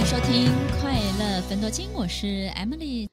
迎收听《快乐分多金》，我是 Emily。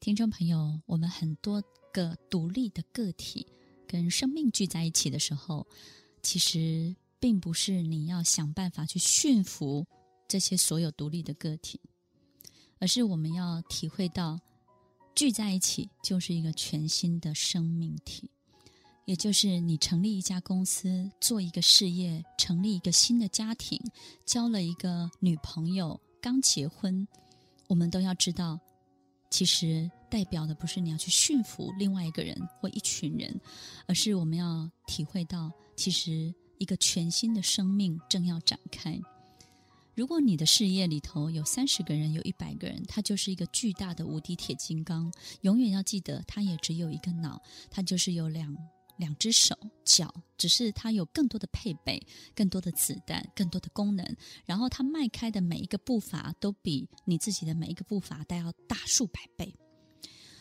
听众朋友，我们很多个独立的个体跟生命聚在一起的时候，其实并不是你要想办法去驯服这些所有独立的个体，而是我们要体会到聚在一起就是一个全新的生命体。也就是你成立一家公司，做一个事业，成立一个新的家庭，交了一个女朋友，刚结婚，我们都要知道，其实代表的不是你要去驯服另外一个人或一群人，而是我们要体会到，其实一个全新的生命正要展开。如果你的事业里头有三十个人，有一百个人，他就是一个巨大的无敌铁金刚，永远要记得，他也只有一个脑，他就是有两。两只手脚，只是它有更多的配备、更多的子弹、更多的功能，然后它迈开的每一个步伐都比你自己的每一个步伐都要大数百倍。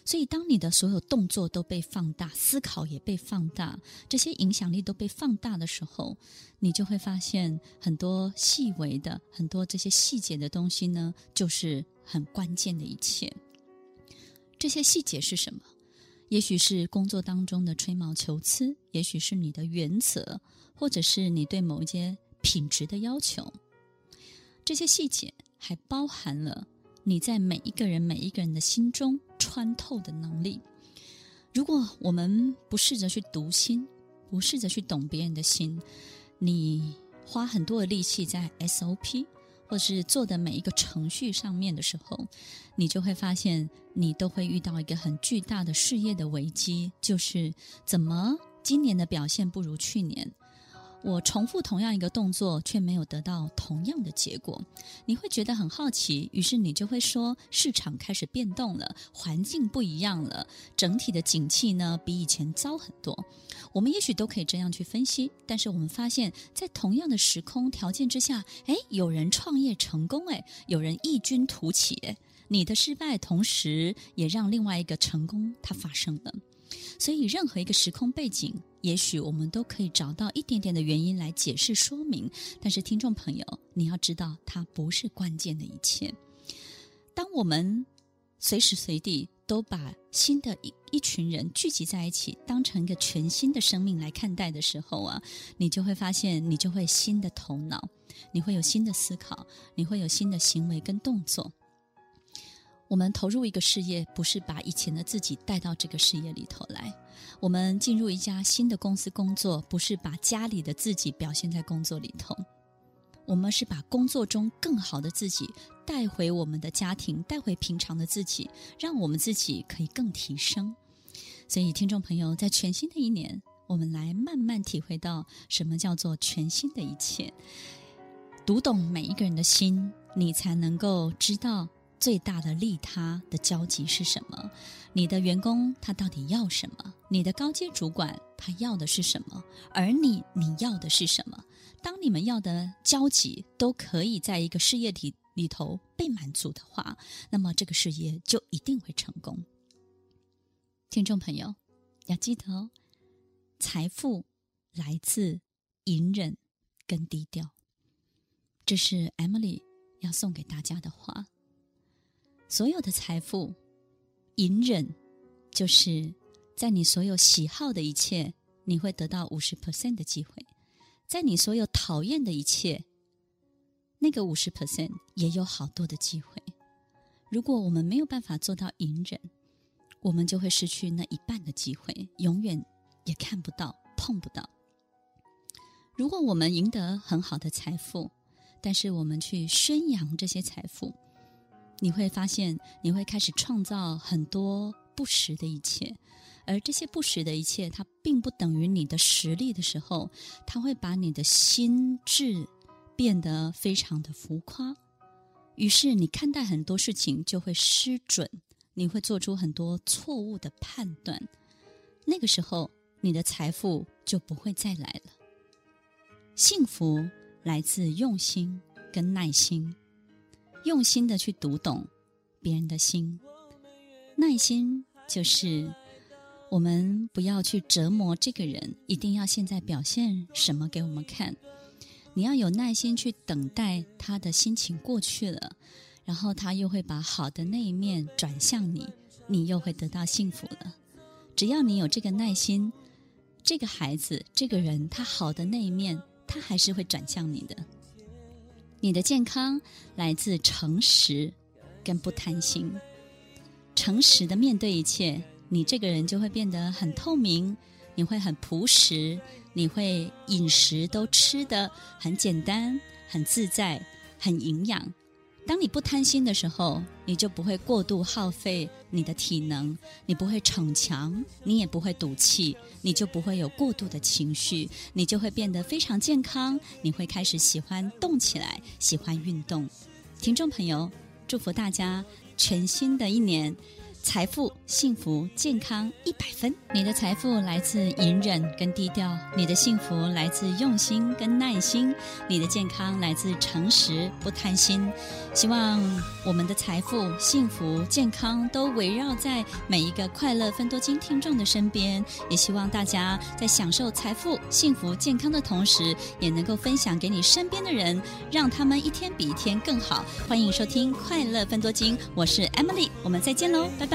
所以，当你的所有动作都被放大，思考也被放大，这些影响力都被放大的时候，你就会发现很多细微的、很多这些细节的东西呢，就是很关键的一切。这些细节是什么？也许是工作当中的吹毛求疵，也许是你的原则，或者是你对某一些品质的要求。这些细节还包含了你在每一个人、每一个人的心中穿透的能力。如果我们不试着去读心，不试着去懂别人的心，你花很多的力气在 SOP。或是做的每一个程序上面的时候，你就会发现，你都会遇到一个很巨大的事业的危机，就是怎么今年的表现不如去年？我重复同样一个动作，却没有得到同样的结果，你会觉得很好奇，于是你就会说：市场开始变动了，环境不一样了，整体的景气呢，比以前糟很多。我们也许都可以这样去分析，但是我们发现，在同样的时空条件之下，诶，有人创业成功，诶，有人异军突起，诶，你的失败同时也让另外一个成功它发生了。所以，任何一个时空背景，也许我们都可以找到一点点的原因来解释说明。但是，听众朋友，你要知道，它不是关键的一切。当我们随时随地都把新的一一群人聚集在一起，当成一个全新的生命来看待的时候啊，你就会发现，你就会新的头脑，你会有新的思考，你会有新的行为跟动作。我们投入一个事业，不是把以前的自己带到这个事业里头来；我们进入一家新的公司工作，不是把家里的自己表现在工作里头。我们是把工作中更好的自己带回我们的家庭，带回平常的自己，让我们自己可以更提升。所以，听众朋友，在全新的一年，我们来慢慢体会到什么叫做全新的一切。读懂每一个人的心，你才能够知道。最大的利他的交集是什么？你的员工他到底要什么？你的高阶主管他要的是什么？而你你要的是什么？当你们要的交集都可以在一个事业体里头被满足的话，那么这个事业就一定会成功。听众朋友要记得哦，财富来自隐忍跟低调，这是 Emily 要送给大家的话。所有的财富，隐忍，就是在你所有喜好的一切，你会得到五十 percent 的机会；在你所有讨厌的一切，那个五十 percent 也有好多的机会。如果我们没有办法做到隐忍，我们就会失去那一半的机会，永远也看不到、碰不到。如果我们赢得很好的财富，但是我们去宣扬这些财富。你会发现，你会开始创造很多不实的一切，而这些不实的一切，它并不等于你的实力的时候，它会把你的心智变得非常的浮夸。于是，你看待很多事情就会失准，你会做出很多错误的判断。那个时候，你的财富就不会再来了。幸福来自用心跟耐心。用心的去读懂别人的心，耐心就是我们不要去折磨这个人，一定要现在表现什么给我们看。你要有耐心去等待他的心情过去了，然后他又会把好的那一面转向你，你又会得到幸福了。只要你有这个耐心，这个孩子、这个人，他好的那一面，他还是会转向你的。你的健康来自诚实跟不贪心，诚实的面对一切，你这个人就会变得很透明，你会很朴实，你会饮食都吃的很简单、很自在、很营养。当你不贪心的时候，你就不会过度耗费你的体能，你不会逞强，你也不会赌气，你就不会有过度的情绪，你就会变得非常健康，你会开始喜欢动起来，喜欢运动。听众朋友，祝福大家全新的一年。财富、幸福、健康一百分。你的财富来自隐忍跟低调，你的幸福来自用心跟耐心，你的健康来自诚实不贪心。希望我们的财富、幸福、健康都围绕在每一个快乐分多金听众的身边。也希望大家在享受财富、幸福、健康的同时，也能够分享给你身边的人，让他们一天比一天更好。欢迎收听快乐分多金，我是 Emily，我们再见喽，拜拜